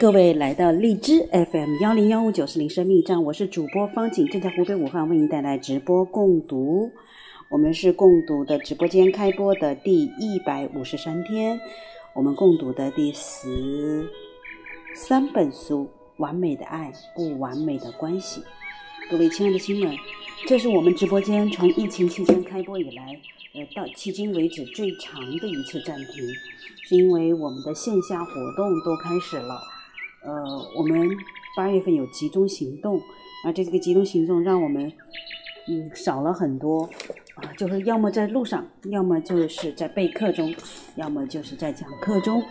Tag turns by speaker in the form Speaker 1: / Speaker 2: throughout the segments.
Speaker 1: 各位来到荔枝 FM 幺零幺五九四零生命站，我是主播方景，正在湖北武汉为您带来直播共读。我们是共读的直播间开播的第一百五十三天，我们共读的第十三本书《完美的爱，不完美的关系》。各位亲爱的亲们，这是我们直播间从疫情期间开播以来，呃，到迄今为止最长的一次暂停，是因为我们的线下活动都开始了。呃，我们八月份有集中行动，啊，这个集中行动让我们嗯少了很多啊，就是要么在路上，要么就是在备课中，要么就是在讲课中，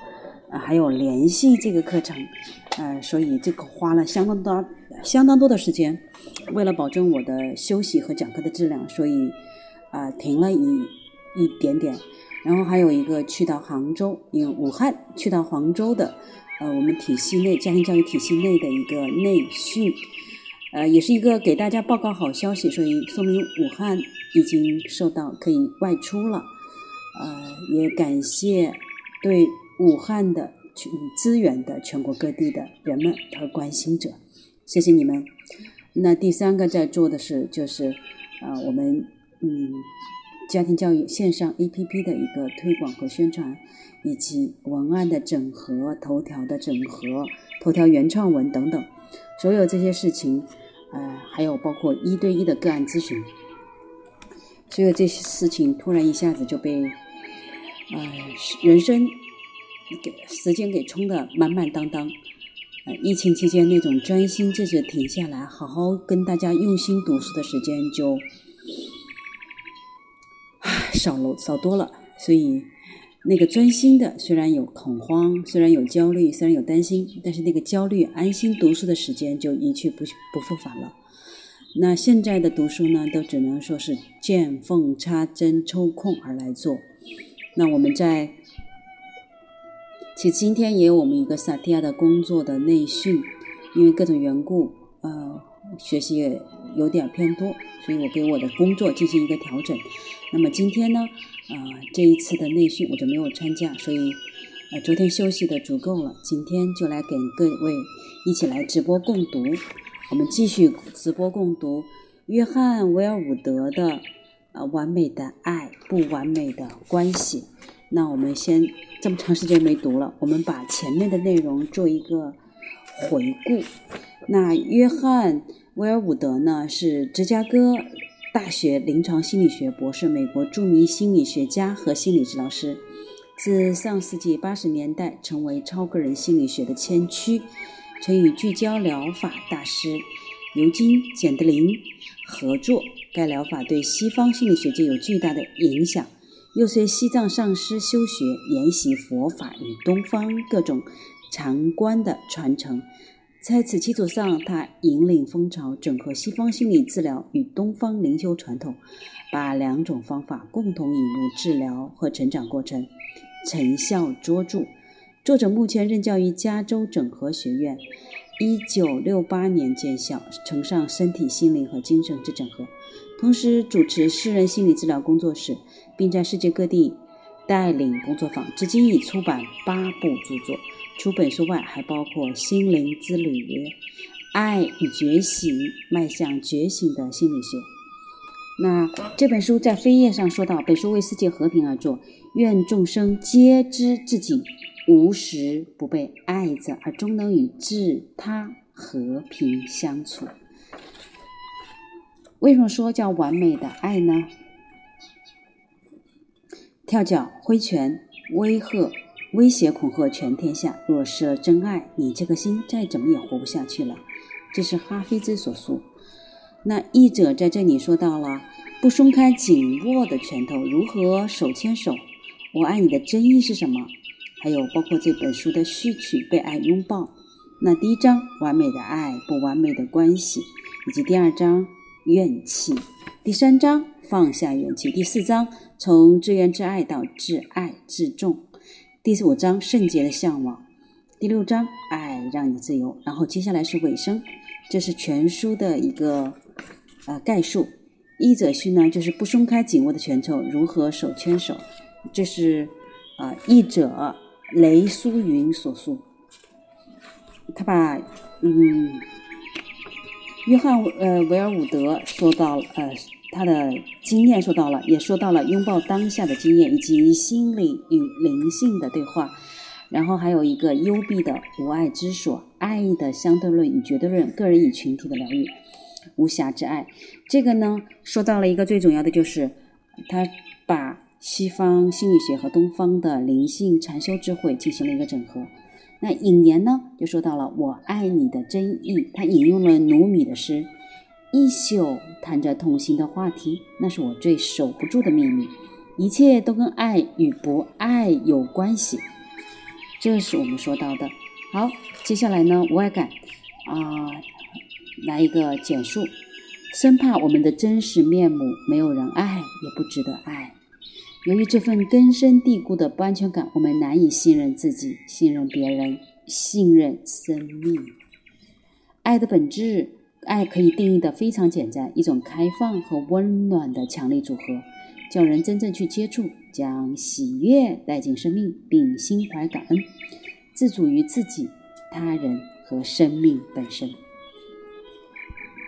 Speaker 1: 啊，还有联系这个课程，呃，所以这个花了相当多相当多的时间。为了保证我的休息和讲课的质量，所以啊停了一一点点。然后还有一个去到杭州，因为武汉去到杭州的，呃，我们体系内家庭教育体系内的一个内训，呃，也是一个给大家报告好消息，所以说明武汉已经受到可以外出了。呃，也感谢对武汉的全资源的全国各地的人们和关心者，谢谢你们。那第三个在做的是，就是啊，我们嗯，家庭教育线上 APP 的一个推广和宣传，以及文案的整合、头条的整合、头条原创文等等，所有这些事情，呃，还有包括一对一的个案咨询，所有这些事情突然一下子就被呃人生给时间给冲得满满当当。呃疫情期间那种专心致志停下来，好好跟大家用心读书的时间就 少了少多了。所以那个专心的，虽然有恐慌，虽然有焦虑，虽然有担心，但是那个焦虑安心读书的时间就一去不不复返了。那现在的读书呢，都只能说是见缝插针、抽空而来做。那我们在。其实今天也有我们一个萨提亚的工作的内训，因为各种缘故，呃，学习也有点偏多，所以我给我的工作进行一个调整。那么今天呢，呃，这一次的内训我就没有参加，所以，呃，昨天休息的足够了，今天就来给各位一起来直播共读。我们继续直播共读约翰·威尔伍德的《呃完美的爱，不完美的关系》。那我们先这么长时间没读了，我们把前面的内容做一个回顾。那约翰·威尔伍德呢，是芝加哥大学临床心理学博士，美国著名心理学家和心理治疗师，自上世纪八十年代成为超个人心理学的先驱，曾与聚焦疗法大师尤金·简德林合作，该疗法对西方心理学界有巨大的影响。又随西藏上师修学研习佛法与东方各种禅观的传承，在此基础上，他引领风潮，整合西方心理治疗与东方灵修传统，把两种方法共同引入治疗和成长过程，成效卓著。作者目前任教于加州整合学院，一九六八年建校，崇尚身体、心灵和精神之整合，同时主持私人心理治疗工作室。并在世界各地带领工作坊，至今已出版八部著作。除本书外，还包括《心灵之旅》《爱与觉醒》《迈向觉醒的心理学》。那这本书在扉页上说到：“本书为世界和平而作，愿众生皆知自己无时不被爱着，而终能与自他和平相处。”为什么说叫完美的爱呢？跳脚、挥拳、威吓、威胁、恐吓全天下。若失了真爱，你这颗心再怎么也活不下去了。这是哈菲兹所述。那译者在这里说到了不松开紧握的拳头，如何手牵手？我爱你的真意是什么？还有包括这本书的序曲《被爱拥抱》。那第一章完美的爱，不完美的关系，以及第二章怨气，第三章放下怨气，第四章。从自怨自爱到自爱自重，第五章圣洁的向往，第六章爱让你自由，然后接下来是尾声，这是全书的一个呃概述。译者序呢，就是不松开紧握的拳头，如何手牵手？这是啊译者雷淑云所述。他把嗯约翰呃维尔伍德说到呃他的经验说到了，也说到了拥抱当下的经验，以及心理与灵性的对话。然后还有一个幽闭的无爱之所，爱的相对论与绝对论，个人与群体的疗愈，无暇之爱。这个呢，说到了一个最重要的，就是他把西方心理学和东方的灵性禅修智慧进行了一个整合。那引言呢，就说到了“我爱你的真意”，他引用了努米的诗：“一宿谈着同心的话题，那是我最守不住的秘密，一切都跟爱与不爱有关系。”这是我们说到的。好，接下来呢，无爱感啊，来一个简述，生怕我们的真实面目没有人爱，也不值得爱。由于这份根深蒂固的不安全感，我们难以信任自己，信任别人，信任生命。爱的本质，爱可以定义的非常简单，一种开放和温暖的强力组合。叫人真正去接触，将喜悦带进生命，并心怀感恩，自主于自己、他人和生命本身。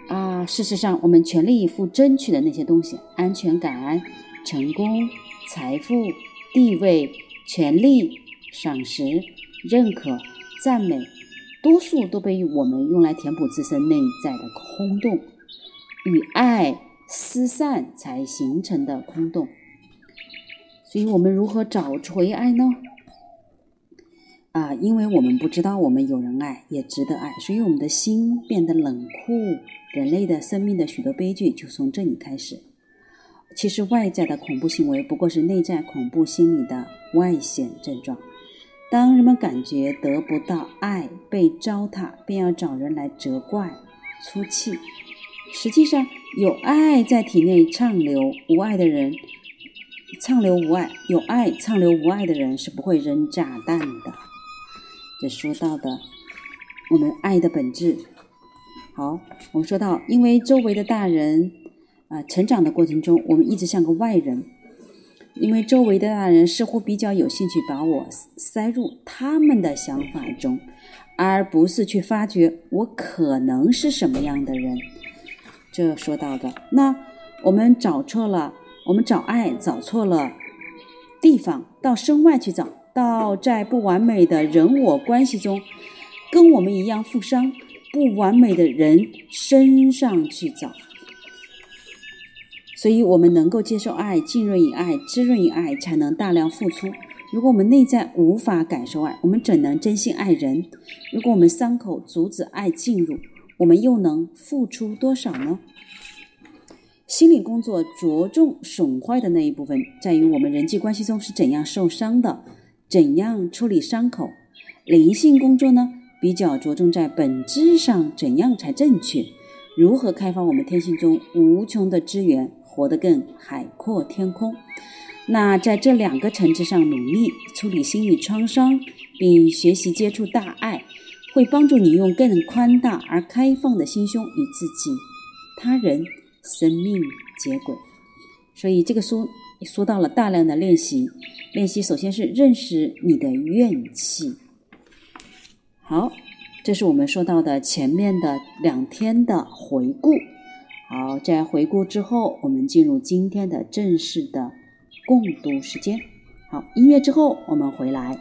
Speaker 1: 啊，事实上，我们全力以赴争取的那些东西——安全感、成功、财富、地位、权利、赏识、认可、赞美，多数都被我们用来填补自身内在的空洞与爱。失散才形成的空洞，所以我们如何找回爱呢？啊，因为我们不知道我们有人爱，也值得爱，所以我们的心变得冷酷。人类的生命的许多悲剧就从这里开始。其实外在的恐怖行为不过是内在恐怖心理的外显症状。当人们感觉得不到爱，被糟蹋，便要找人来责怪、出气。实际上，有爱在体内畅流，无爱的人畅流无爱；有爱畅流无爱的人是不会扔炸弹的。这说到的我们爱的本质。好，我们说到，因为周围的大人啊，成长的过程中，我们一直像个外人。因为周围的大人似乎比较有兴趣把我塞入他们的想法中，而不是去发掘我可能是什么样的人。这说到的，那我们找错了，我们找爱找错了地方，到身外去找，到在不完美的人我关系中，跟我们一样负伤、不完美的人身上去找。所以，我们能够接受爱、浸润于爱、滋润于爱，才能大量付出。如果我们内在无法感受爱，我们怎能真心爱人？如果我们伤口阻止爱进入？我们又能付出多少呢？心理工作着重损坏的那一部分，在于我们人际关系中是怎样受伤的，怎样处理伤口。灵性工作呢，比较着重在本质上怎样才正确，如何开发我们天性中无穷的资源，活得更海阔天空。那在这两个层次上努力处理心理创伤，并学习接触大爱。会帮助你用更宽大而开放的心胸与自己、他人、生命接轨。所以这个书说到了大量的练习，练习首先是认识你的怨气。好，这是我们说到的前面的两天的回顾。好，在回顾之后，我们进入今天的正式的共读时间。好，音乐之后我们回来。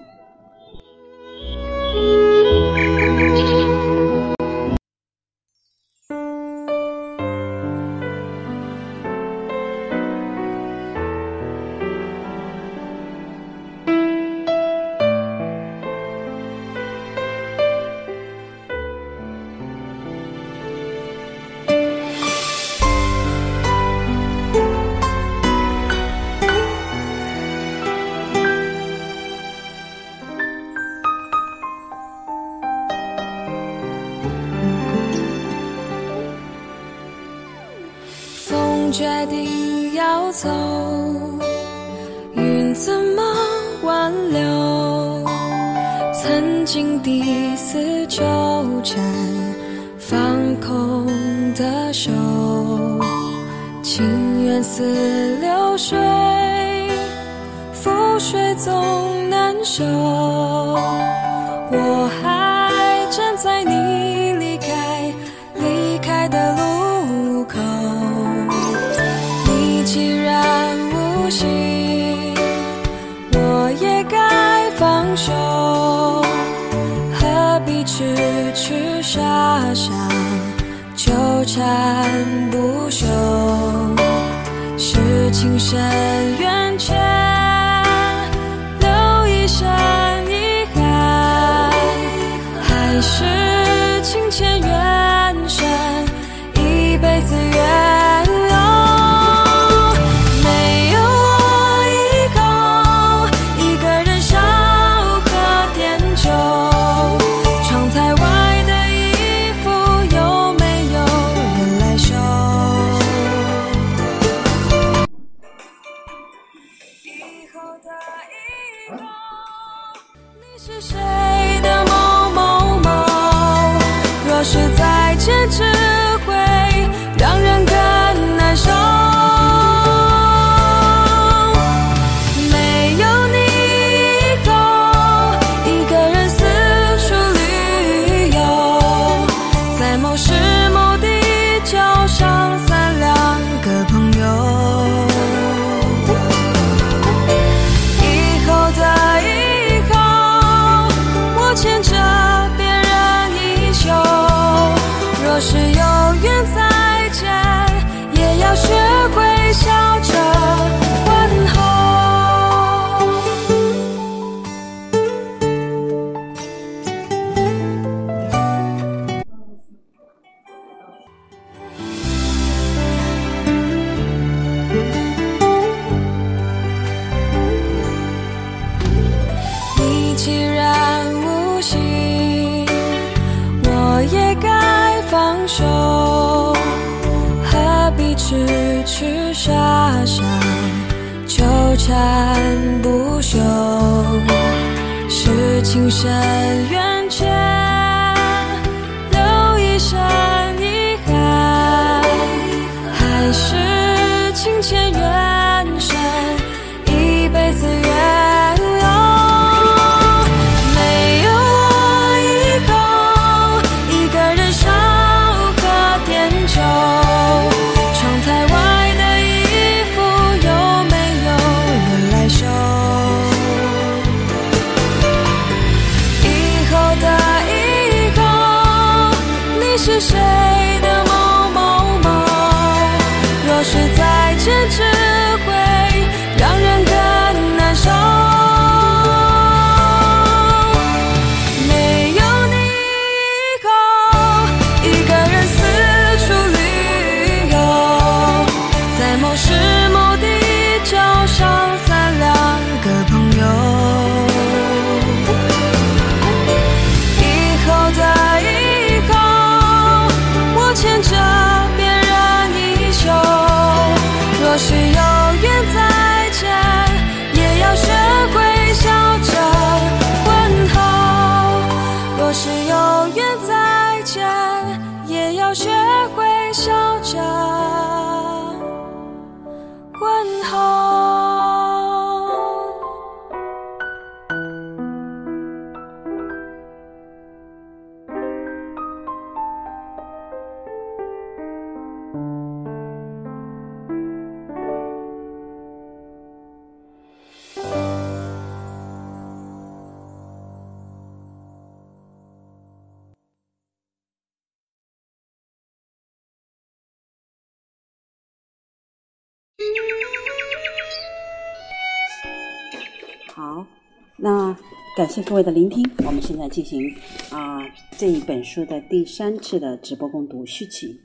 Speaker 1: 那感谢各位的聆听，我们现在进行啊、这一本书的第三次的直播共读续集。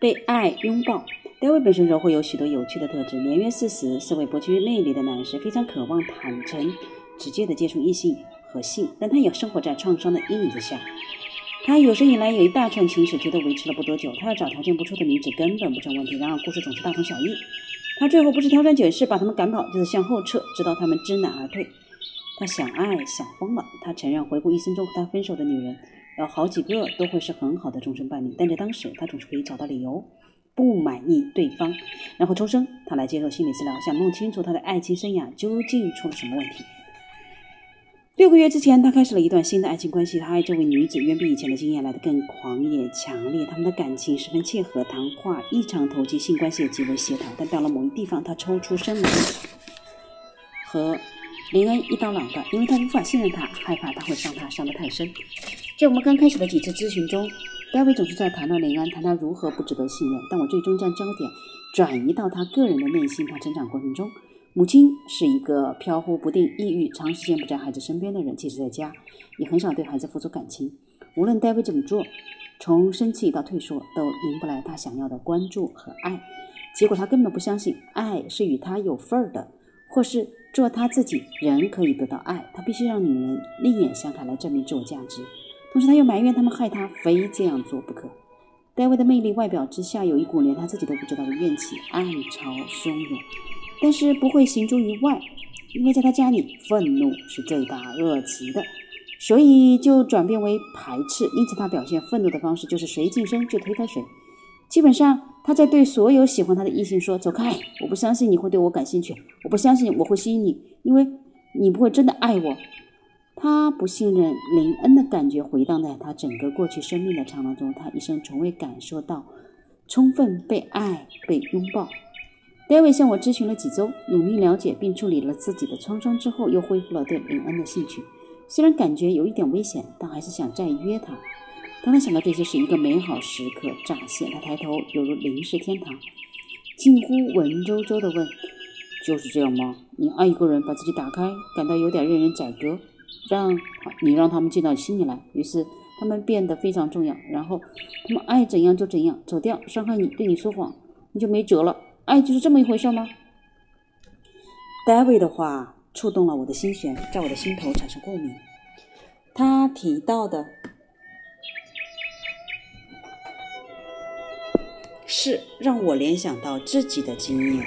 Speaker 1: 被爱拥抱，戴维本身柔会有许多有趣的特质。年约四十，是位不拘内力的男士，非常渴望坦诚、直接的接触异性和性，但他也生活在创伤的阴影之下。他有生以来有一大串情史，觉得维持了不多久。他要找条件不错的女子根本不成问题。然而故事总是大同小异。他最后不是挑三拣四把他们赶跑，就是向后撤，直到他们知难而退。他想爱想疯了。他承认回顾一生中和他分手的女人，有好几个都会是很好的终身伴侣，但在当时他总是可以找到理由不满意对方，然后抽身。他来接受心理治疗，想弄清楚他的爱情生涯究竟出了什么问题。六个月之前，他开始了一段新的爱情关系。他爱这位女子远比以前的经验来得更狂野强烈，他们的感情十分契合，谈话异常投机，性关系也极为协调。但到了某一地方，他抽出身来，和林恩一刀两断，因为他无法信任他，害怕他会伤他伤得太深。在我们刚开始的几次咨询中，戴维总是在谈论林恩，谈他如何不值得信任。但我最终将焦点转移到他个人的内心。他成长过程中，母亲是一个飘忽不定、抑郁、长时间不在孩子身边的人，即使在家，也很少对孩子付出感情。无论戴维怎么做，从生气到退缩，都赢不来他想要的关注和爱。结果他根本不相信爱是与他有份儿的，或是做他自己人可以得到爱。他必须让女人另眼相看来证明自我价值。同时，他又埋怨他们害他非这样做不可。戴维的魅力外表之下有一股连他自己都不知道的怨气，暗潮汹涌，但是不会行诸于外，因为在他家里，愤怒是罪大恶极的，所以就转变为排斥。因此，他表现愤怒的方式就是谁近身就推开谁。基本上，他在对所有喜欢他的异性说：“走开！我不相信你会对我感兴趣，我不相信我会吸引你，因为你不会真的爱我。”他不信任林恩的感觉回荡在他整个过去生命的长廊中，他一生从未感受到充分被爱、被拥抱。David 向我咨询了几周，努力了解并处理了自己的创伤之后，又恢复了对林恩的兴趣。虽然感觉有一点危险，但还是想再约他。当他想到这些时，一个美好时刻乍现。他抬头，犹如临时天堂，近乎文绉绉地问：“就是这样吗？你爱一个人，把自己打开，感到有点任人宰割？”让你让他们进到心里来，于是他们变得非常重要。然后他们爱怎样就怎样，走掉，伤害你，对你说谎，你就没辙了。爱就是这么一回事吗？David 的话触动了我的心弦，在我的心头产生共鸣。他提到的是让我联想到自己的经验。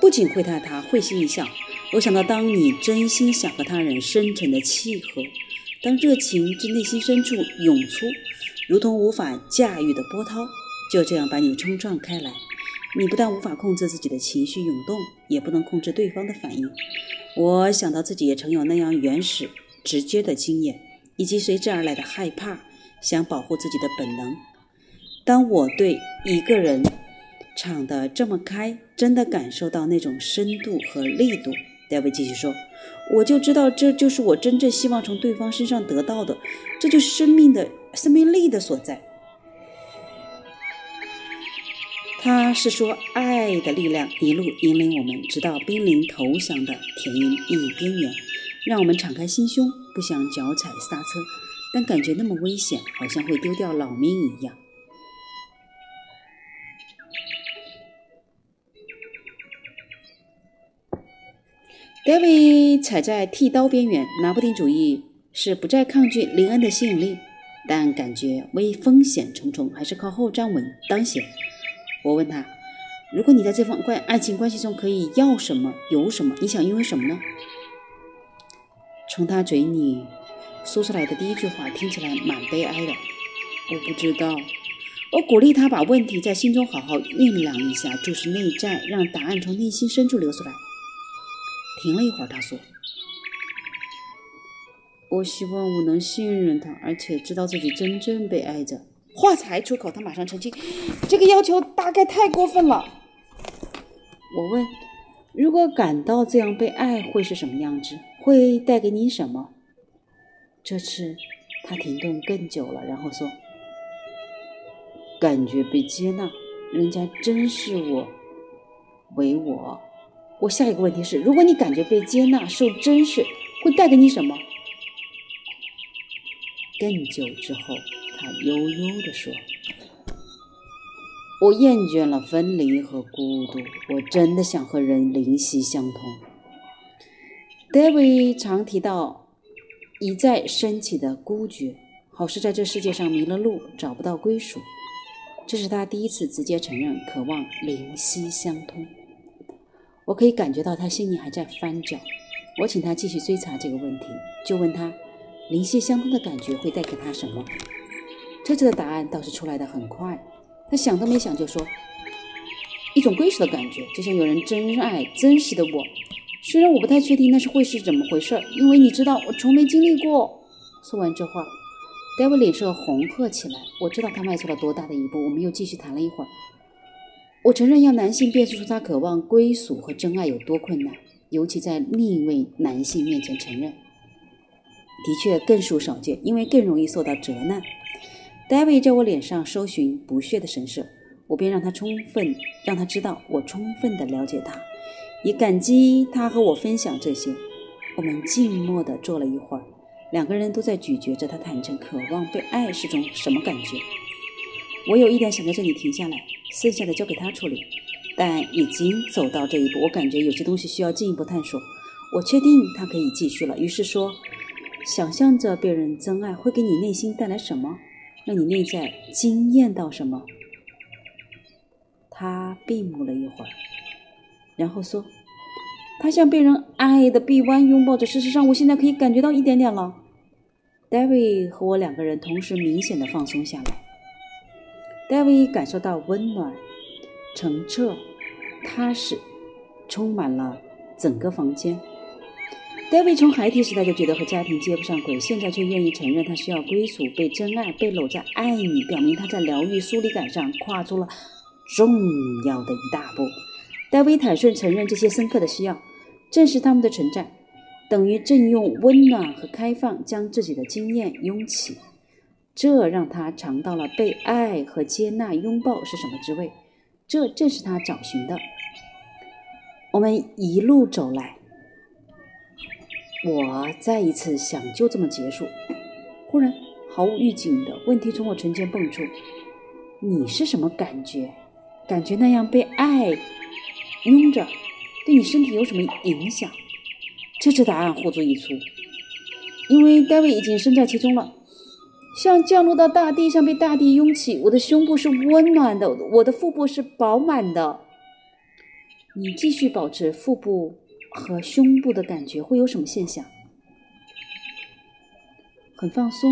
Speaker 1: 不仅会他他会心一笑。我想到，当你真心想和他人深沉的契合，当热情自内心深处涌出，如同无法驾驭的波涛，就这样把你冲撞开来。你不但无法控制自己的情绪涌动，也不能控制对方的反应。我想到自己也曾有那样原始、直接的经验，以及随之而来的害怕，想保护自己的本能。当我对一个人敞得这么开，真的感受到那种深度和力度。戴维继续说：“我就知道，这就是我真正希望从对方身上得到的，这就是生命的生命力的所在。”他是说，爱的力量一路引领我们，直到濒临投降的田野边缘，让我们敞开心胸，不想脚踩刹车，但感觉那么危险，好像会丢掉老命一样。David 踩在剃刀边缘，拿不定主意是不再抗拒林恩的吸引力，但感觉危风险重重，还是靠后站稳当先。我问他：“如果你在这方关爱情关系中可以要什么有什么，你想拥有什么呢？”从他嘴里说出来的第一句话听起来蛮悲哀的。我不知道。我鼓励他把问题在心中好好酝酿一下，就是内在，让答案从内心深处流出来。停了一会儿，他说：“我希望我能信任他，而且知道自己真正被爱着。”话才出口，他马上澄清：“这个要求大概太过分了。”我问：“如果感到这样被爱，会是什么样子？会带给你什么？”这次他停顿更久了，然后说：“感觉被接纳，人家珍视我，为我。”我下一个问题是：如果你感觉被接纳、受珍视，会带给你什么？更久之后，他悠悠地说：“我厌倦了分离和孤独，我真的想和人灵犀相通。”David 常提到一再升起的孤绝，好似在这世界上迷了路，找不到归属。这是他第一次直接承认渴望灵犀相通。我可以感觉到他心里还在翻搅。我请他继续追查这个问题，就问他灵犀相通的感觉会带给他什么。这次的答案倒是出来的很快，他想都没想就说：“一种归属的感觉，就像有人真爱、真实的我。虽然我不太确定那是会是怎么回事，因为你知道我从没经历过。”说完这话，，David 脸色红褐起来。我知道他迈出了多大的一步。我们又继续谈了一会儿。我承认，要男性辨识出他渴望归属和真爱有多困难，尤其在另一位男性面前承认，的确更属少见，因为更容易受到责难。David 在我脸上搜寻不屑的神色，我便让他充分让他知道我充分的了解他，也感激他和我分享这些。我们静默地坐了一会儿，两个人都在咀嚼着他坦诚渴望被爱是种什么感觉。我有一点想在这里停下来，剩下的交给他处理。但已经走到这一步，我感觉有些东西需要进一步探索。我确定他可以继续了，于是说：“想象着被人真爱会给你内心带来什么，让你内在惊艳到什么？”他闭目了一会儿，然后说：“他像被人爱的臂弯拥抱着。事实上，我现在可以感觉到一点点了。”David 和我两个人同时明显的放松下来。David 感受到温暖、澄澈、踏实，充满了整个房间。David 从孩提时代就觉得和家庭接不上轨，现在却愿意承认他需要归属、被真爱、被搂在爱里，表明他在疗愈疏离感上跨出了重要的一大步。戴维坦率承认这些深刻的需要，正是他们的存在，等于正用温暖和开放将自己的经验拥起。这让他尝到了被爱和接纳、拥抱是什么滋味。这正是他找寻的。我们一路走来，我再一次想就这么结束。忽然，毫无预警的问题从我唇间蹦出：“你是什么感觉？感觉那样被爱拥着，对你身体有什么影响？”这次答案呼之欲出，因为 David 已经身在其中了。像降落到大地上，被大地拥起。我的胸部是温暖的，我的腹部是饱满的。你继续保持腹部和胸部的感觉，会有什么现象？很放松，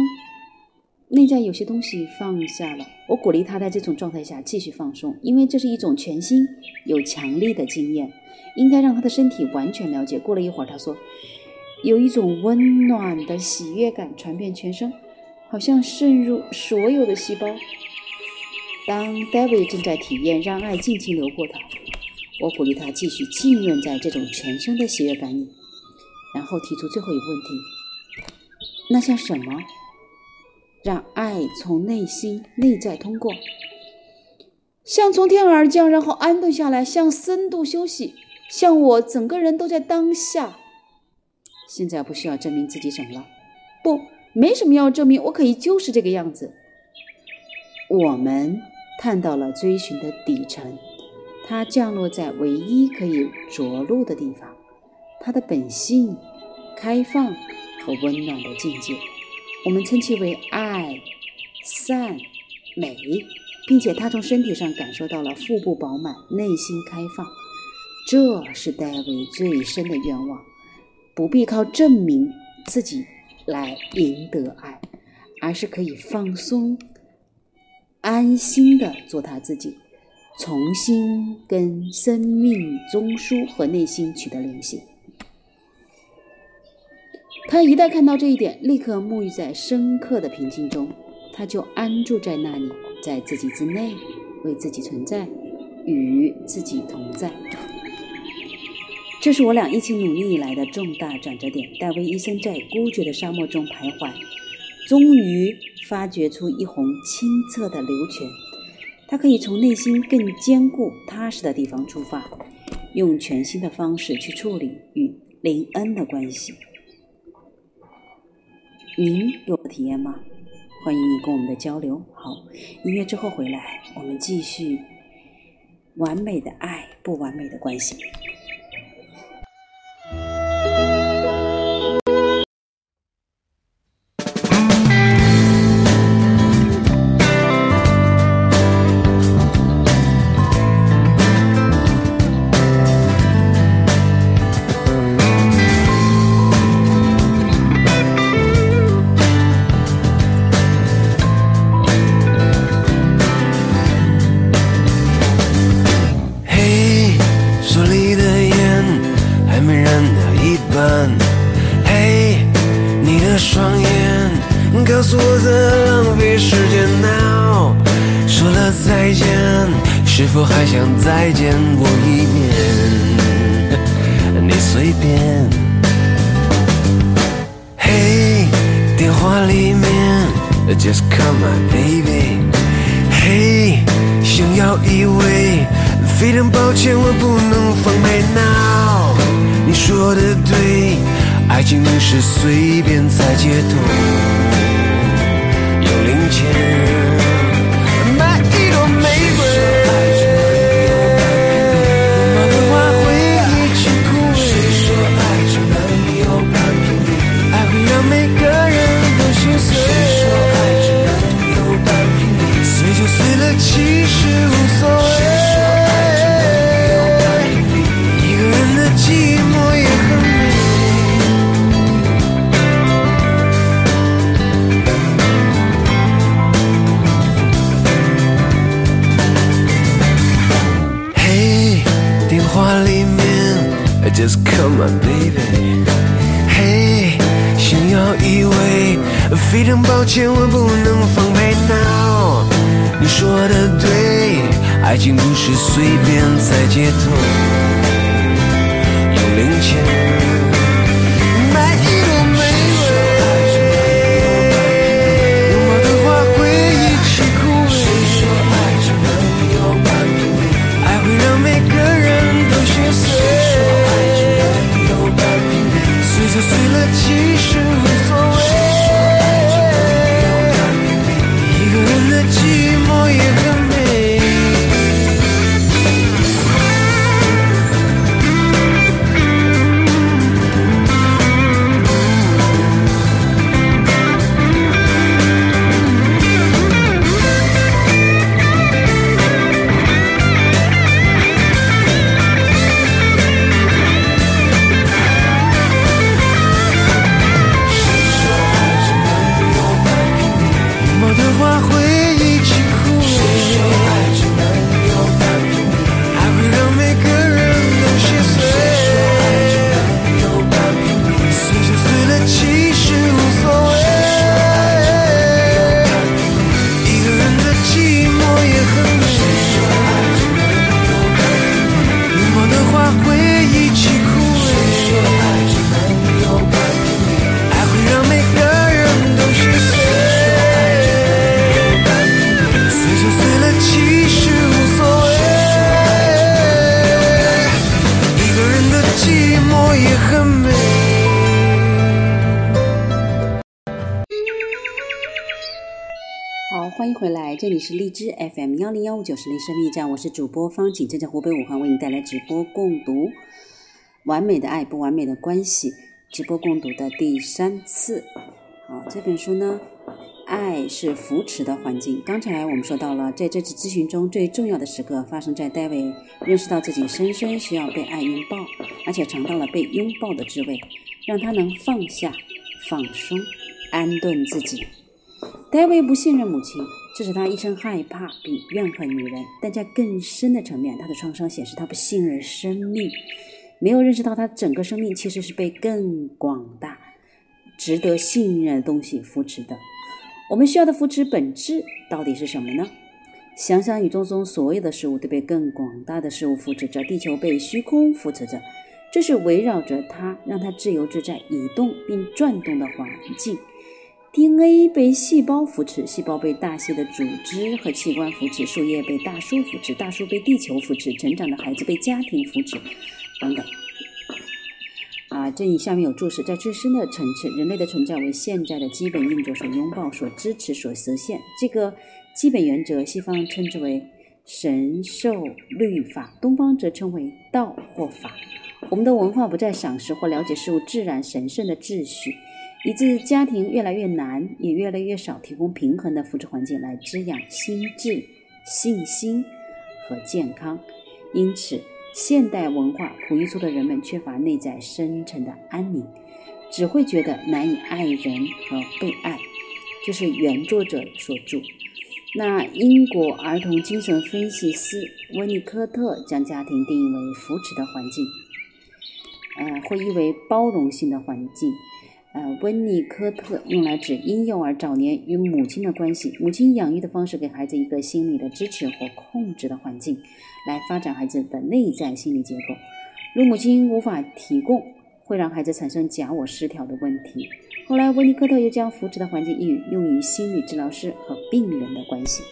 Speaker 1: 内在有些东西放下了。我鼓励他在这种状态下继续放松，因为这是一种全新、有强力的经验，应该让他的身体完全了解。过了一会儿，他说：“有一种温暖的喜悦感传遍全身。”好像渗入所有的细胞。当 David 正在体验让爱尽情流过他，我鼓励他继续浸润在这种全身的喜悦感里，然后提出最后一个问题：那像什么？让爱从内心内在通过，像从天而降，然后安顿下来，像深度休息，像我整个人都在当下。现在不需要证明自己什么了，不。没什么要证明，我可以就是这个样子。我们看到了追寻的底层，它降落在唯一可以着陆的地方，它的本性、开放和温暖的境界，我们称其为爱、善、美，并且他从身体上感受到了腹部饱满、内心开放。这是戴维最深的愿望，不必靠证明自己。来赢得爱，而是可以放松、安心的做他自己，重新跟生命中枢和内心取得联系。他一旦看到这一点，立刻沐浴在深刻的平静中，他就安住在那里，在自己之内，为自己存在，与自己同在。这是我俩一起努力以来的重大转折点。戴维医生在孤绝的沙漠中徘徊，终于发掘出一泓清澈的流泉。他可以从内心更坚固、踏实的地方出发，用全新的方式去处理与林恩的关系。您有体验吗？欢迎你跟我们的交流。好，音乐之后回来，我们继续完美的爱，不完美的关系。
Speaker 2: 是否还想再见我一面？你随便。嘿，电话里面，Just call my baby。嘿，想要依偎，非常抱歉我不能放开 now。你说的对，爱情不是随便在街头有零钱。其实无所谓。一个人的寂寞也很美。嘿，电话里面，Just call my baby。嘿，想要依偎，非常抱歉我不能放。说的对，爱情不是随便在街头有零钱。买一朵玫瑰，绒毛的花会一起枯萎。爱会让每个人都心碎。碎就碎了，其实无所谓。一个人的寂寞也很
Speaker 1: 荔枝 FM 幺零幺五九十零生命驿站，我是主播方景，正在湖北武汉为你带来直播共读《完美的爱不完美的关系》直播共读的第三次。好，这本书呢，爱是扶持的环境。刚才我们说到了，在这次咨询中最重要的时刻发生在戴维认识到自己深深需要被爱拥抱，而且尝到了被拥抱的滋味，让他能放下、放松、安顿自己。戴维不信任母亲，这是他一生害怕并怨恨女人。但在更深的层面，他的创伤显示他不信任生命，没有认识到他整个生命其实是被更广大、值得信任的东西扶持的。我们需要的扶持本质到底是什么呢？想想宇宙中所有的事物都被更广大的事物扶持着，地球被虚空扶持着，这是围绕着它，让它自由自在移动并转动的环境。DNA 被细胞扶持，细胞被大细的组织和器官扶持，树叶被大树扶持，大树被地球扶持，成长的孩子被家庭扶持，等等。啊，这里下面有注释，在最深的层次，人类的存在为现在的基本运作所拥抱、所支持、所实现。这个基本原则，西方称之为神授律法，东方则称为道或法。我们的文化不再赏识或了解事物自然神圣的秩序。以致家庭越来越难，也越来越少提供平衡的扶持环境来滋养心智、信心和健康。因此，现代文化哺育出的人们缺乏内在深层的安宁，只会觉得难以爱人和被爱。这是原作者所著。那英国儿童精神分析师温尼科特将家庭定义为扶持的环境，呃，或译为包容性的环境。呃，温尼科特用来指婴幼儿早年与母亲的关系，母亲养育的方式给孩子一个心理的支持或控制的环境，来发展孩子的内在心理结构。如母亲无法提供，会让孩子产生假我失调的问题。后来，温尼科特又将扶持的环境一语用于心理治疗师和病人的关系，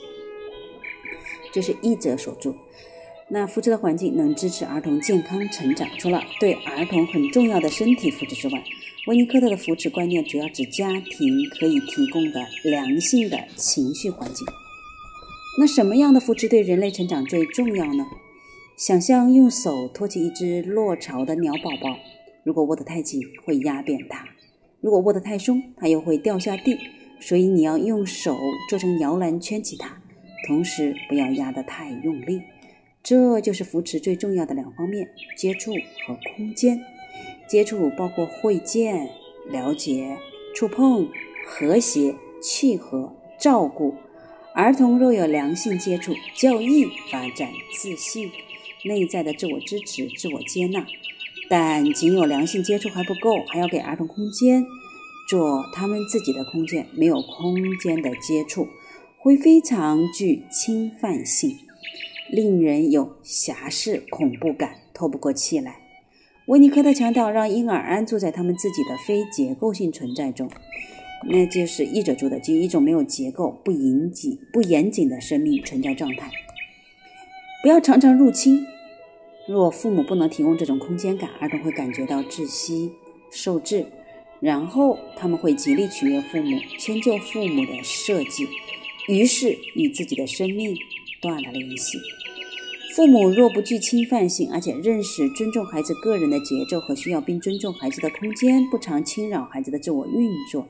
Speaker 1: 这是译者所著。那扶持的环境能支持儿童健康成长。除了对儿童很重要的身体扶持之外，温尼科特的扶持观念主要指家庭可以提供的良性的情绪环境。那什么样的扶持对人类成长最重要呢？想象用手托起一只落巢的鸟宝宝，如果握得太紧，会压扁它；如果握得太松，它又会掉下地。所以你要用手做成摇篮圈起它，同时不要压得太用力。这就是扶持最重要的两方面：接触和空间。接触包括会见、了解、触碰、和谐、契合、照顾。儿童若有良性接触，较易发展自信、内在的自我支持、自我接纳。但仅有良性接触还不够，还要给儿童空间，做他们自己的空间。没有空间的接触，会非常具侵犯性。令人有狭视恐怖感，透不过气来。维尼科特强调，让婴儿安住在他们自己的非结构性存在中，那就是译者住的，即一种没有结构、不严谨、不严谨的生命存在状态。不要常常入侵。若父母不能提供这种空间感，儿童会感觉到窒息、受制，然后他们会极力取悦父母，迁就父母的设计，于是与自己的生命断了联系。父母若不具侵犯性，而且认识、尊重孩子个人的节奏和需要，并尊重孩子的空间，不常侵扰孩子的自我运作。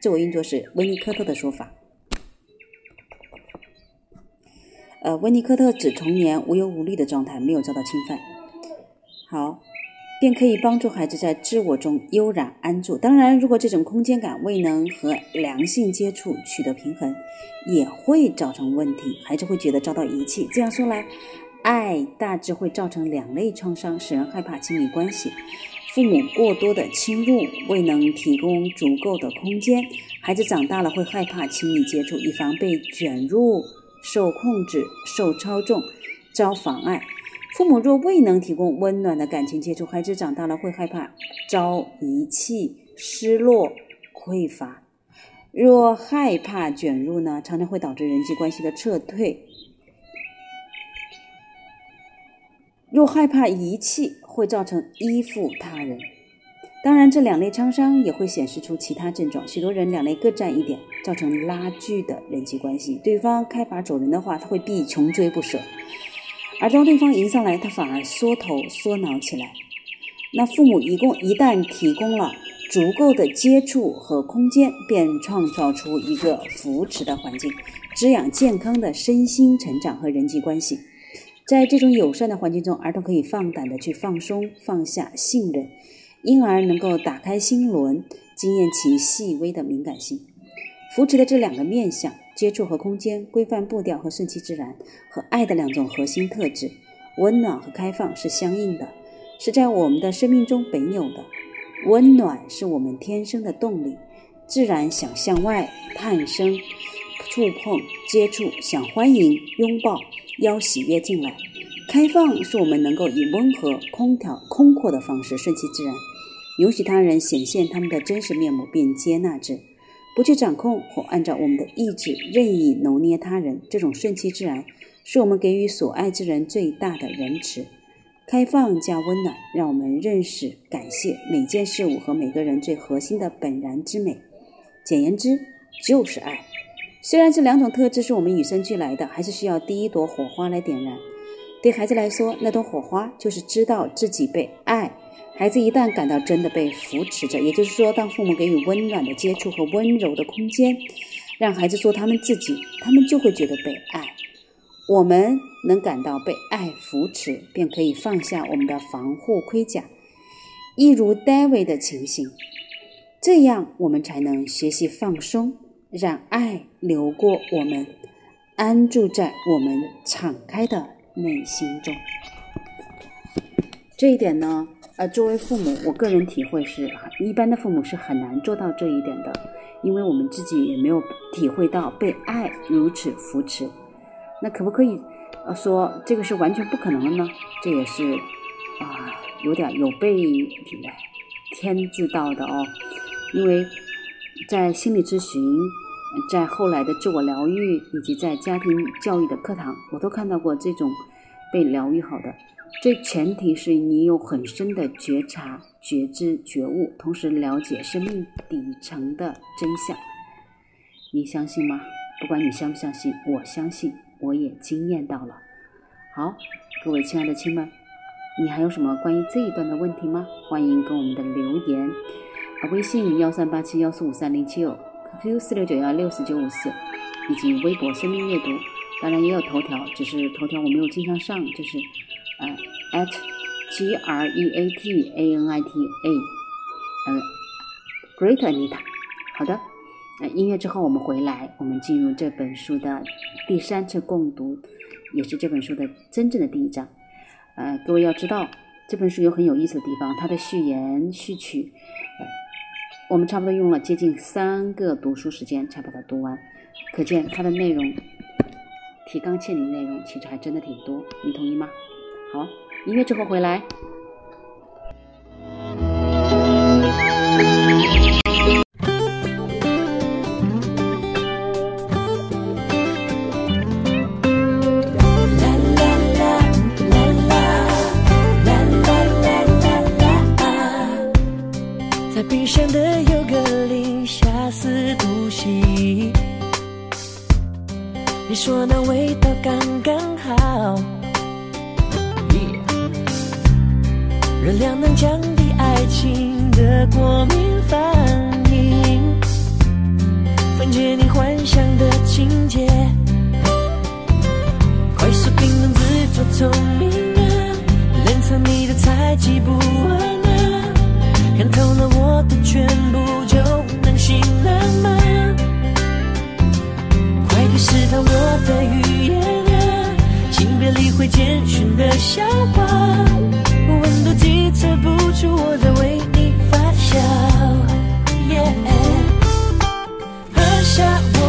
Speaker 1: 自我运作是温尼科特的说法。呃，温尼科特指童年无忧无虑的状态，没有遭到侵犯，好，便可以帮助孩子在自我中悠然安住。当然，如果这种空间感未能和良性接触取得平衡，也会造成问题。孩子会觉得遭到遗弃。这样说来。爱大致会造成两类创伤，使人害怕亲密关系。父母过多的侵入，未能提供足够的空间，孩子长大了会害怕亲密接触，以防被卷入、受控制、受操纵、遭妨碍。父母若未能提供温暖的感情接触，孩子长大了会害怕遭遗弃、失落、匮乏。若害怕卷入呢，常常会导致人际关系的撤退。若害怕遗弃，会造成依附他人。当然，这两类创伤也会显示出其他症状。许多人两类各占一点，造成拉锯的人际关系。对方开拔走人的话，他会必穷追不舍；而当对方迎上来，他反而缩头缩脑起来。那父母一共一旦提供了足够的接触和空间，便创造出一个扶持的环境，滋养健康的身心成长和人际关系。在这种友善的环境中，儿童可以放胆的去放松、放下、信任，因而能够打开心轮，经验其细微的敏感性。扶持的这两个面相——接触和空间、规范步调和顺其自然，和爱的两种核心特质——温暖和开放，是相应的，是在我们的生命中本有的。温暖是我们天生的动力，自然想向外探生、触碰、接触，想欢迎、拥抱。邀喜悦进来，开放是我们能够以温和、空调、空阔的方式顺其自然，允许他人显现他们的真实面目，并接纳之，不去掌控或按照我们的意志任意揉捏他人。这种顺其自然，是我们给予所爱之人最大的仁慈。开放加温暖，让我们认识、感谢每件事物和每个人最核心的本然之美。简言之，就是爱。虽然这两种特质是我们与生俱来的，还是需要第一朵火花来点燃。对孩子来说，那朵火花就是知道自己被爱。孩子一旦感到真的被扶持着，也就是说，当父母给予温暖的接触和温柔的空间，让孩子做他们自己，他们就会觉得被爱。我们能感到被爱扶持，便可以放下我们的防护盔甲，一如 David 的情形。这样，我们才能学习放松。让爱流过我们，安住在我们敞开的内心中。这一点呢，
Speaker 3: 呃，作为父母，我个人体会是，一般的父母是很难做到这一点的，因为我们自己也没有体会到被爱如此扶持。那可不可以呃说这个是完全不可能的呢？这也是啊，有点有悖于天之道的哦，因为在心理咨询。在后来的自我疗愈以及在家庭教育的课堂，我都看到过这种被疗愈好的。这前提是你有很深的觉察、觉知、觉悟，同时了解生命底层的真相。你相信吗？不管你相不相信，我相信，我也惊艳到了。好，各位亲爱的亲们，你还有什么关于这一段的问题吗？欢迎跟我们的留言，微信幺三八七幺四五三零七六。QQ 四六九幺六四九五四，以及微博生命阅读，当然也有头条，只是头条我没有经常上，就是呃 at G R E A T A N I T A，呃，Great Anita，好的，那音乐之后我们回来，我们进入这本书的第三次共读，也是这本书的真正的第一章。呃，各位要知道这本书有很有意思的地方，它的序言序曲。我们差不多用了接近三个读书时间才把它读完，可见它的内容提纲挈领内容其实还真的挺多，你同意吗？好，音乐之后回来。上的有个零下四度息。你说那味道刚刚好。热量能降低爱情的过敏反应，分解你幻想的情节，快速评论自作聪明啊，脸色你的猜忌不安啊，看透了。我的全部就能行了吗？快别试探我的语言啊请别理会简讯的笑话。温度计测不出我在为你发笑 yeah 喝下我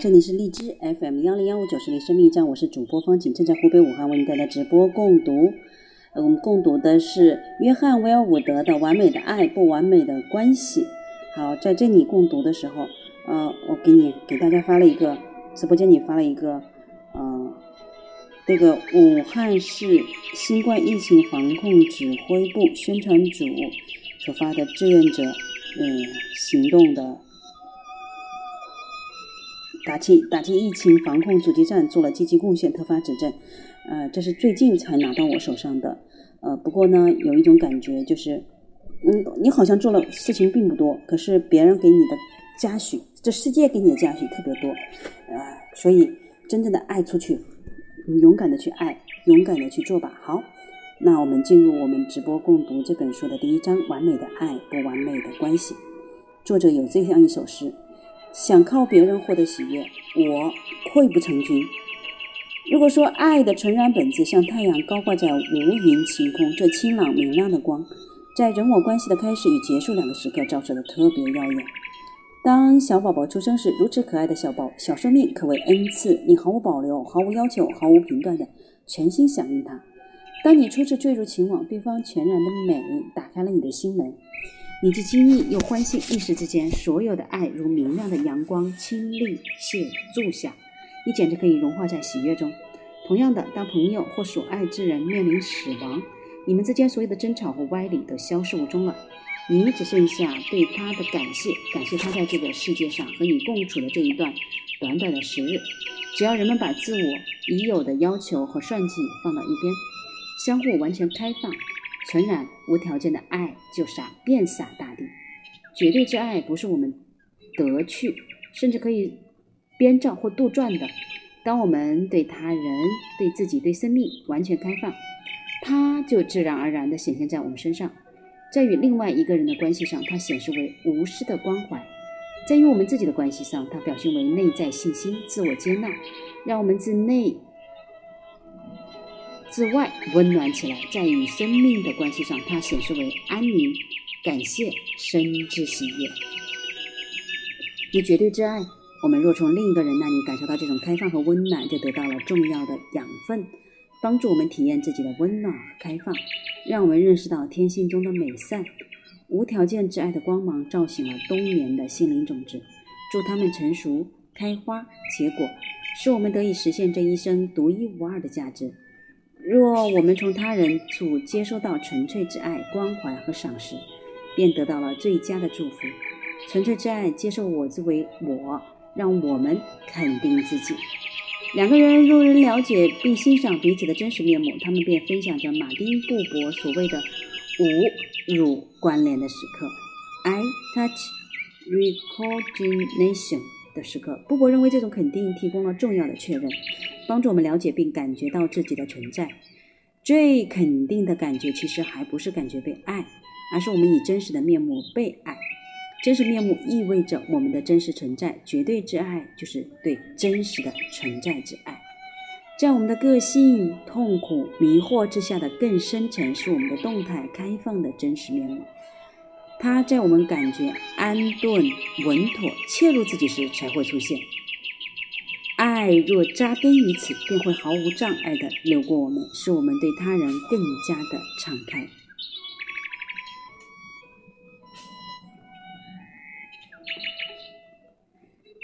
Speaker 3: 这里是荔枝 FM 幺零幺五九十里生命站，我是主播方景，正在湖北武汉为您带来直播共读。呃，我们共读的是约翰威尔伍德的《完美的爱，不完美的关系》。好，在这里共读的时候，呃，我给你给大家发了一个直播间里发了一个，呃，这个武汉市新冠疫情防控指挥部宣传组所发的志愿者，嗯，行动的。
Speaker 1: 打击打击疫情防控阻击战做了积极贡献，特发指证。呃，这是最近才拿到我手上的。呃，不过呢，有一种感觉就是，嗯，你好像做了事情并不多，可是别人给你的嘉许，这世界给你的嘉许特别多。呃，所以真正的爱出去，勇敢的去爱，勇敢的去做吧。好，那我们进入我们直播共读这本书的第一章：完美的爱，不完美的关系。作者有这样一首诗：想靠别人获得喜悦，我溃不成军。如果说爱的纯然本质像太阳高挂在无云晴空，这清朗明亮的光，在人我关系的开始与结束两个时刻照射的特别耀眼。当小宝宝出生时，如此可爱的小宝小生命可谓恩赐，你毫无保留、毫无要求、毫无评断的全心响应它。当你初次坠入情网，对方全然的美打开了你的心门，你既惊异又欢喜，一时之间，所有的爱如明亮的阳光倾力泻注下。你简直可以融化在喜悦中。同样的，当朋友或所爱之人面临死亡，你们之间所有的争吵和歪理都消失无踪了。你只剩下对他的感谢，感谢他在这个世界上和你共处的这一段短短的时日。只要人们把自我已有的要求和算计放到一边，相互完全开放、诚然无条件的爱就洒遍洒大地。绝对之爱不是我们得去，甚至可以。编造或杜撰的。当我们对他人、对自己、对生命完全开放，它就自然而然地显现在我们身上。在与另外一个人的关系上，它显示为无私的关怀；在与我们自己的关系上，它表现为内在信心、自我接纳，让我们自内自外温暖起来。在与生命的关系上，它显示为安宁、感谢、生之喜悦。以绝对之爱。我们若从另一个人那里感受到这种开放和温暖，就得到了重要的养分，帮助我们体验自己的温暖和开放，让我们认识到天性中的美善。无条件之爱的光芒照醒了冬眠的心灵种子，祝它们成熟、开花、结果，使我们得以实现这一生独一无二的价值。若我们从他人处接收到纯粹之爱、关怀和赏识，便得到了最佳的祝福。纯粹之爱接受我之为我。让我们肯定自己。两个人若能了解并欣赏彼此的真实面目，他们便分享着马丁·布伯所谓的“无辱关联的时刻 ”（I touch recognition） 时刻。布伯认为这种肯定提供了重要的确认，帮助我们了解并感觉到自己的存在。最肯定的感觉其实还不是感觉被爱，而是我们以真实的面目被爱。真实面目意味着我们的真实存在，绝对之爱就是对真实的存在之爱。在我们的个性、痛苦、迷惑之下的更深层，是我们的动态、开放的真实面目。它在我们感觉安顿、稳妥、切入自己时才会出现。爱若扎根于此，便会毫无障碍地流过我们，使我们对他人更加的敞开。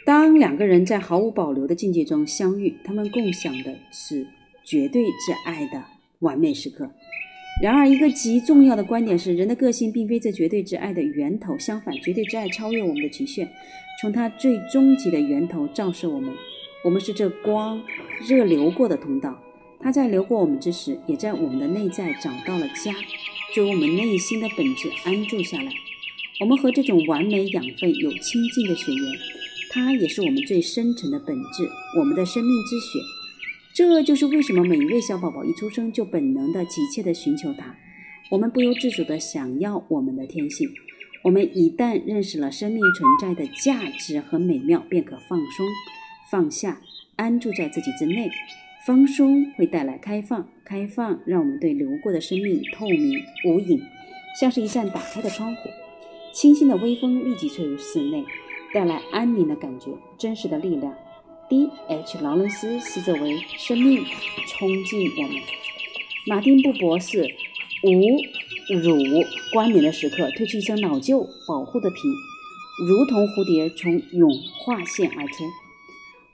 Speaker 1: 当两个人在毫无保留的境界中相遇，他们共享的是绝对之爱的完美时刻。然而，一个极重要的观点是，人的个性并非这绝对之爱的源头，相反，绝对之爱超越我们的局限，从它最终极的源头照射我们。我们是这光热流过的通道，它在流过我们之时，也在我们的内在找到了家，就我们内心的本质安住下来。我们和这种完美养分有亲近的血缘。它也是我们最深沉的本质，我们的生命之血。这就是为什么每一位小宝宝一出生就本能的、急切的寻求它。我们不由自主的想要我们的天性。我们一旦认识了生命存在的价值和美妙，便可放松、放下、安住在自己之内。放松会带来开放，开放让我们对流过的生命透明无影，像是一扇打开的窗户。清新的微风立即吹入室内。带来安宁的感觉，真实的力量。D.H. 劳伦斯视作为生命冲进我们。马丁布博士无辱关联的时刻，褪去一身老旧保护的皮，如同蝴蝶从蛹化现而出。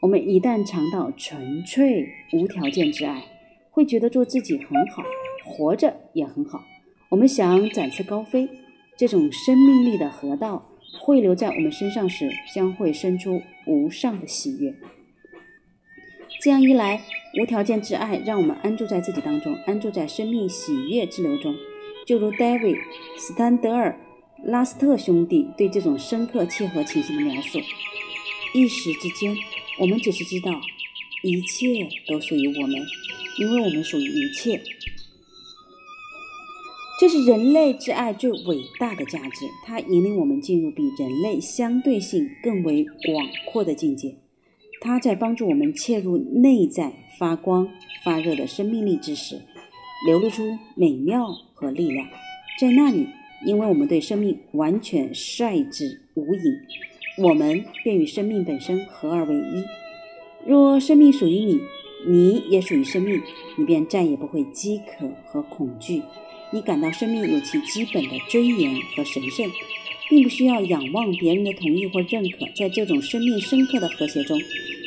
Speaker 1: 我们一旦尝到纯粹无条件之爱，会觉得做自己很好，活着也很好。我们想展翅高飞，这种生命力的河道。汇流在我们身上时，将会生出无上的喜悦。这样一来，无条件之爱让我们安住在自己当中，安住在生命喜悦之流中。就如 David 斯坦德尔拉斯特兄弟对这种深刻切合情形的描述：一时之间，我们只是知道一切都属于我们，因为我们属于一切。这是人类之爱最伟大的价值，它引领我们进入比人类相对性更为广阔的境界。它在帮助我们切入内在发光发热的生命力之时，流露出美妙和力量。在那里，因为我们对生命完全率之无影，我们便与生命本身合二为一。若生命属于你，你也属于生命，你便再也不会饥渴和恐惧。你感到生命有其基本的尊严和神圣，并不需要仰望别人的同意或认可。在这种生命深刻的和谐中，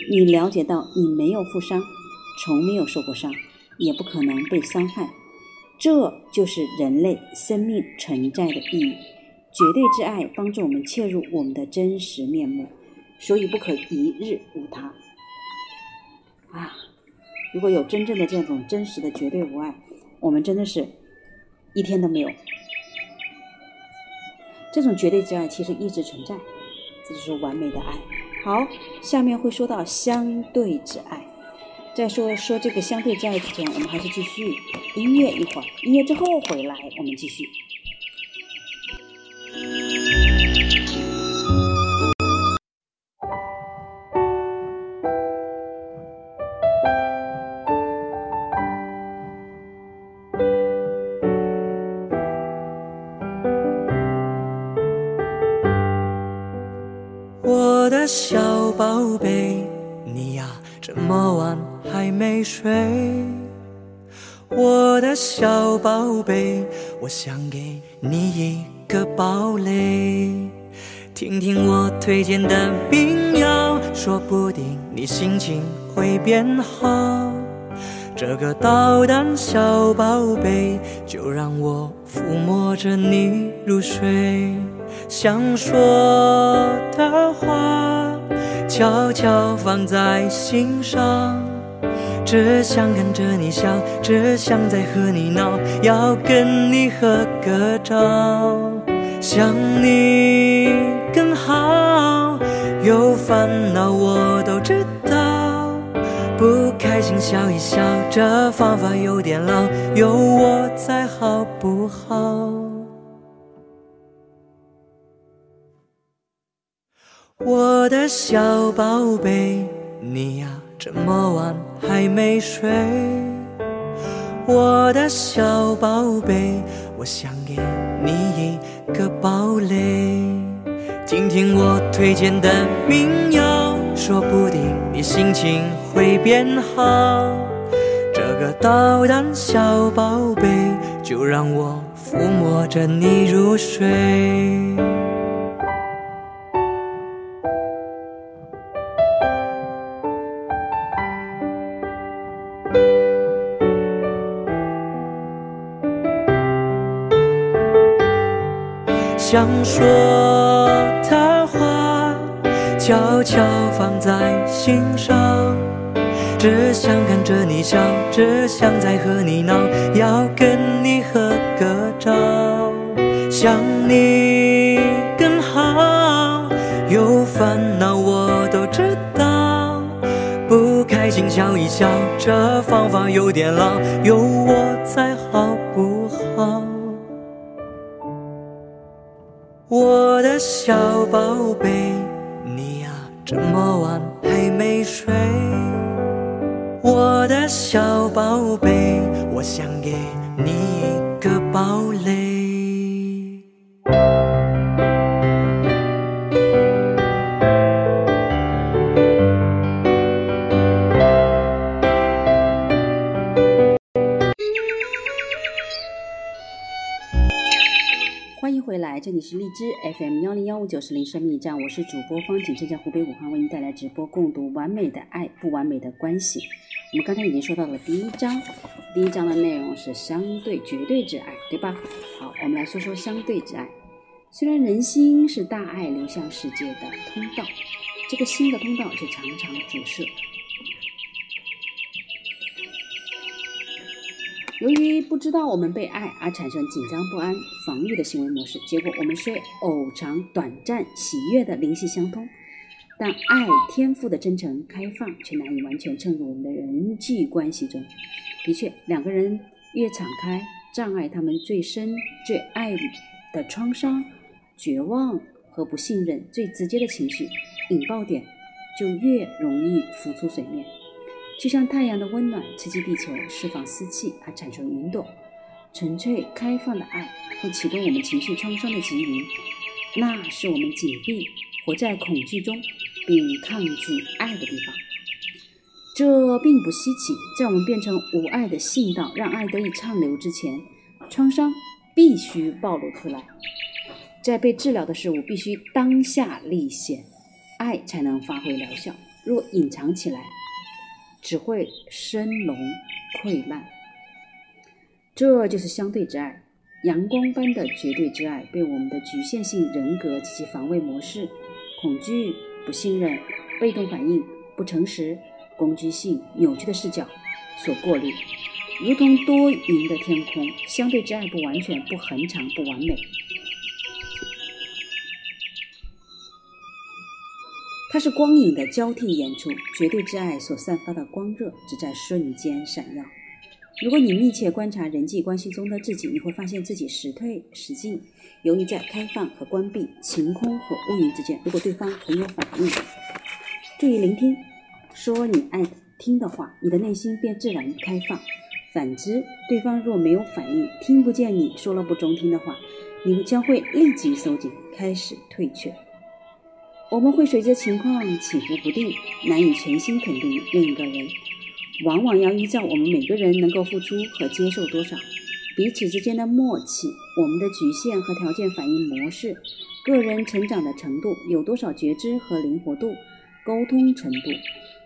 Speaker 1: 你了解到你没有负伤，从没有受过伤，也不可能被伤害。这就是人类生命存在的意义。绝对之爱帮助我们切入我们的真实面目，所以不可一日无它。啊，如果有真正的这种真实的绝对无爱，我们真的是。一天都没有，这种绝对之爱其实一直存在，这就是完美的爱。好，下面会说到相对之爱。在说说这个相对之爱之前，我们还是继续音乐一会儿，音乐之后回来我们继续。
Speaker 4: 宝贝，我想给你一个堡垒，听听我推荐的民谣，说不定你心情会变好。这个捣蛋小宝贝，就让我抚摸着你入睡。想说的话，悄悄放在心上。只想看着你笑，只想再和你闹，要跟你合个照。想你更好，有烦恼我都知道。不开心笑一笑，这方法有点老，有我在好不好？我的小宝贝，你呀这么晚还没睡。我的小宝贝，我想给你一个堡垒，听听我推荐的民谣，说不定你心情会变好。这个捣蛋小宝贝，就让我抚摸着你入睡。想说的话，悄悄放在心上。只想看着你笑，只想再和你闹，要跟你合个照。想你更好，有烦恼我都知道。不开心笑一笑，这方法有点老，有我在我的小宝贝，你呀这么晚还没睡。我的小宝贝，我想给你一个堡垒。
Speaker 1: 这里是荔枝 FM 幺零幺五九四零生命驿站，我是主播方景，正在湖北武汉为您带来直播共读《完美的爱，不完美的关系》。我们刚才已经说到了第一章，第一章的内容是相对绝对之爱，对吧？好，我们来说说相对之爱。虽然人心是大爱流向世界的通道，这个心的通道却常常阻塞。由于不知道我们被爱而产生紧张不安、防御的行为模式，结果我们虽偶尝短暂喜悦的灵犀相通，但爱天赋的真诚开放却难以完全渗入我们的人际关系中。的确，两个人越敞开，障碍他们最深、最爱的创伤、绝望和不信任最直接的情绪引爆点，就越容易浮出水面。就像太阳的温暖刺激地球释放湿气而产生云朵，纯粹开放的爱会启动我们情绪创伤的极云，那是我们紧闭、活在恐惧中并抗拒爱的地方。这并不稀奇，在我们变成无爱的信道，让爱得以畅流之前，创伤必须暴露出来。在被治疗的事物必须当下立显，爱才能发挥疗效。若隐藏起来，只会生龙溃烂，这就是相对之爱，阳光般的绝对之爱，被我们的局限性人格及其防卫模式、恐惧、不信任、被动反应、不诚实、攻击性、扭曲的视角所过滤，如同多云的天空。相对之爱不完全、不恒常、不完美。它是光影的交替演出，绝对之爱所散发的光热只在瞬间闪耀。如果你密切观察人际关系中的自己，你会发现自己时退时进，由于在开放和关闭、晴空和乌云之间。如果对方很有反应，注意聆听，说你爱听的话，你的内心便自然开放；反之，对方若没有反应，听不见你说了不中听的话，你将会立即收紧，开始退却。我们会随着情况起伏不定，难以全心肯定另一个人。往往要依照我们每个人能够付出和接受多少，彼此之间的默契，我们的局限和条件反应模式，个人成长的程度，有多少觉知和灵活度，沟通程度，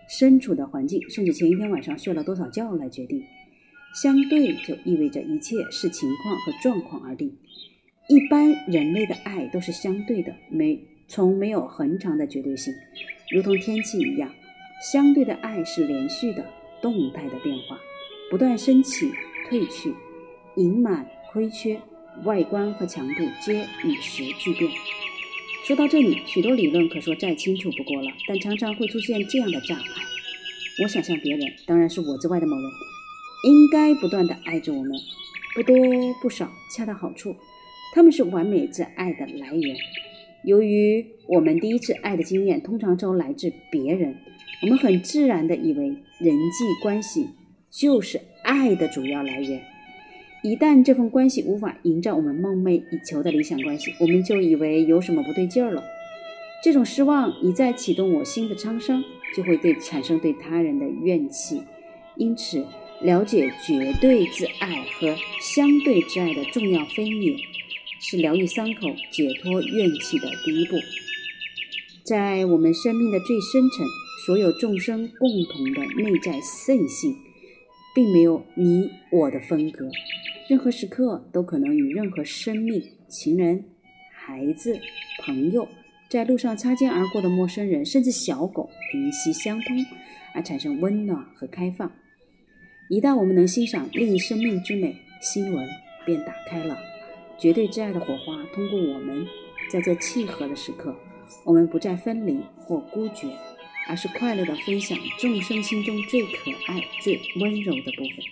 Speaker 1: 身处的环境，甚至前一天晚上睡了多少觉来决定。相对就意味着一切视情况和状况而定。一般人类的爱都是相对的，没。从没有恒长的绝对性，如同天气一样，相对的爱是连续的、动态的变化，不断升起、退去，盈满、亏缺，外观和强度皆与时俱变。说到这里，许多理论可说再清楚不过了，但常常会出现这样的障碍。我想象别人，当然是我之外的某人，应该不断地爱着我们，不多不少，恰到好处，他们是完美之爱的来源。由于我们第一次爱的经验通常都来自别人，我们很自然地以为人际关系就是爱的主要来源。一旦这份关系无法营造我们梦寐以求的理想关系，我们就以为有什么不对劲儿了。这种失望一再启动我心的创伤，就会对产生对他人的怨气。因此，了解绝对之爱和相对之爱的重要分野。是疗愈伤口、解脱怨气的第一步。在我们生命的最深层，所有众生共同的内在圣性，并没有你我的分隔。任何时刻都可能与任何生命、情人、孩子、朋友，在路上擦肩而过的陌生人，甚至小狗，灵犀相通，而产生温暖和开放。一旦我们能欣赏另一生命之美，心轮便打开了。绝对之爱的火花通过我们，在这契合的时刻，我们不再分离或孤绝，而是快乐地分享众生心中最可爱、最温柔的部分。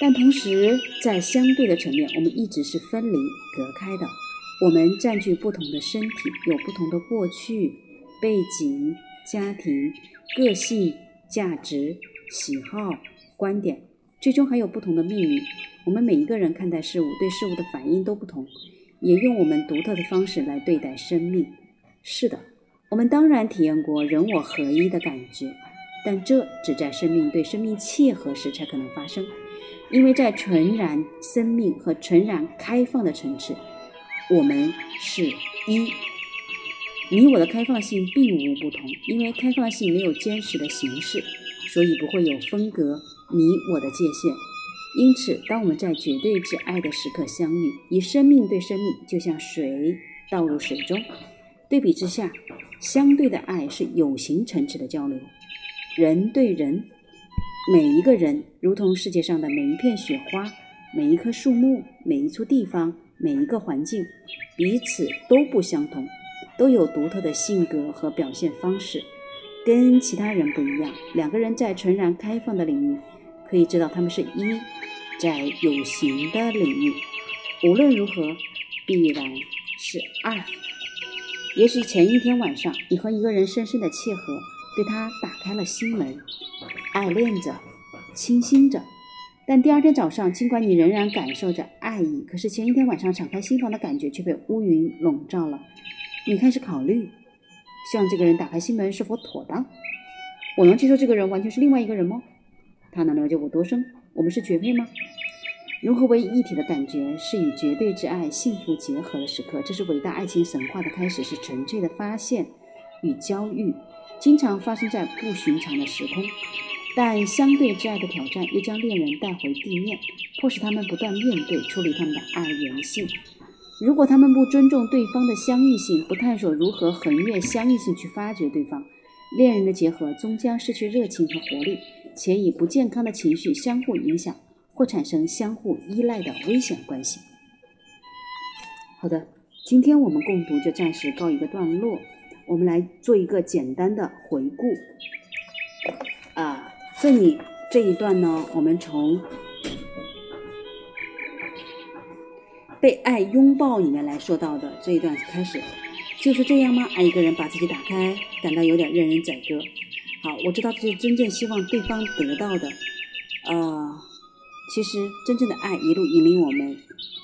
Speaker 1: 但同时，在相对的层面，我们一直是分离、隔开的。我们占据不同的身体，有不同的过去、背景、家庭、个性、价值、喜好、观点，最终还有不同的命运。我们每一个人看待事物、对事物的反应都不同，也用我们独特的方式来对待生命。是的，我们当然体验过人我合一的感觉，但这只在生命对生命契合时才可能发生。因为在纯然生命和纯然开放的层次，我们是一。你我的开放性并无不同，因为开放性没有坚实的形式，所以不会有分隔你我的界限。因此，当我们在绝对之爱的时刻相遇，以生命对生命，就像水倒入水中。对比之下，相对的爱是有形层次的交流，人对人，每一个人如同世界上的每一片雪花、每一棵树木、每一处地方、每一个环境，彼此都不相同，都有独特的性格和表现方式，跟其他人不一样。两个人在纯然开放的领域，可以知道他们是一。在有形的领域，无论如何，必然是爱。也许前一天晚上，你和一个人深深的契合，对他打开了心门，爱恋着，倾心着。但第二天早上，尽管你仍然感受着爱意，可是前一天晚上敞开心房的感觉却被乌云笼罩了。你开始考虑，向这个人打开心门是否妥当？我能接受这个人完全是另外一个人吗？他能了解我多深？我们是绝配吗？融合为一体的感觉是与绝对之爱幸福结合的时刻，这是伟大爱情神话的开始，是纯粹的发现与交遇，经常发生在不寻常的时空。但相对之爱的挑战又将恋人带回地面，迫使他们不断面对、处理他们的爱缘性。如果他们不尊重对方的相异性，不探索如何横越相异性去发掘对方，恋人的结合终将失去热情和活力，且以不健康的情绪相互影响。或产生相互依赖的危险关系。好的，今天我们共读就暂时告一个段落。我们来做一个简单的回顾。啊，这里这一段呢，我们从被爱拥抱里面来说到的这一段开始，就是这样吗？爱一个人，把自己打开，感到有点任人宰割。好，我知道这是真正希望对方得到的。呃。其实，真正的爱一路引领我们，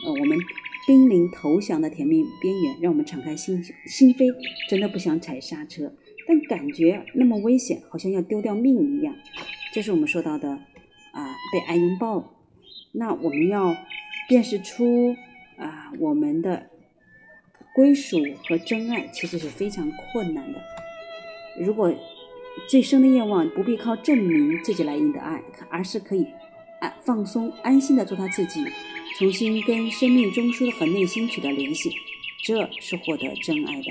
Speaker 1: 呃，我们濒临投降的甜蜜边缘，让我们敞开心心扉，真的不想踩刹车，但感觉那么危险，好像要丢掉命一样。这是我们说到的啊，被爱拥抱。那我们要辨识出啊，我们的归属和真爱，其实是非常困难的。如果最深的愿望不必靠证明自己来赢得爱，而是可以。安放松、安心的做他自己，重新跟生命中枢和内心取得联系，这是获得真爱的、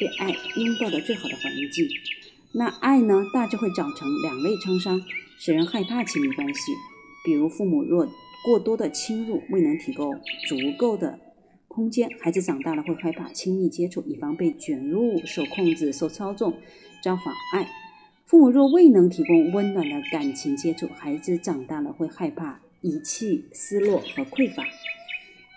Speaker 1: 被爱拥抱的最好的环境。那爱呢，大致会长成两类创伤，使人害怕亲密关系，比如父母若过多的侵入，未能提供足够的空间，孩子长大了会害怕亲密接触，以防被卷入、受控制、受操纵，遭妨碍。父母若未能提供温暖的感情接触，孩子长大了会害怕遗弃、失落和匮乏。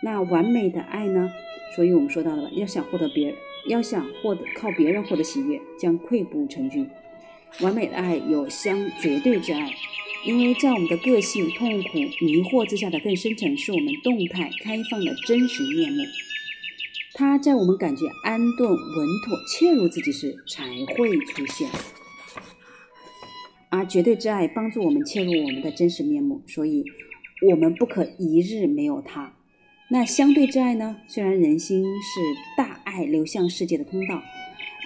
Speaker 1: 那完美的爱呢？所以我们说到了，要想获得别人，要想获得靠别人获得喜悦，将溃不成军。完美的爱有相绝对之爱，因为在我们的个性、痛苦、迷惑之下的更深层，是我们动态、开放的真实面目。它在我们感觉安顿、稳妥、切入自己时才会出现。而绝对之爱帮助我们切入我们的真实面目，所以我们不可一日没有它。那相对之爱呢？虽然人心是大爱流向世界的通道，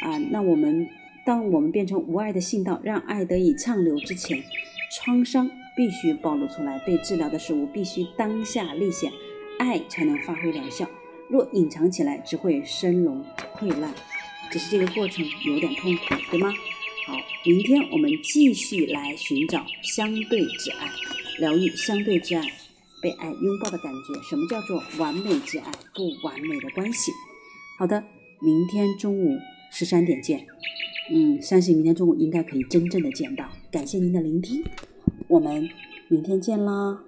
Speaker 1: 啊，那我们当我们变成无爱的信道，让爱得以畅流之前，创伤必须暴露出来，被治疗的事物必须当下立显，爱才能发挥疗效。若隐藏起来，只会生龙溃烂。只是这个过程有点痛苦，对吗？好，明天我们继续来寻找相对之爱，疗愈相对之爱，被爱拥抱的感觉。什么叫做完美之爱？不完美的关系。好的，明天中午十三点见。嗯，相信明天中午应该可以真正的见到。感谢您的聆听，我们明天见啦。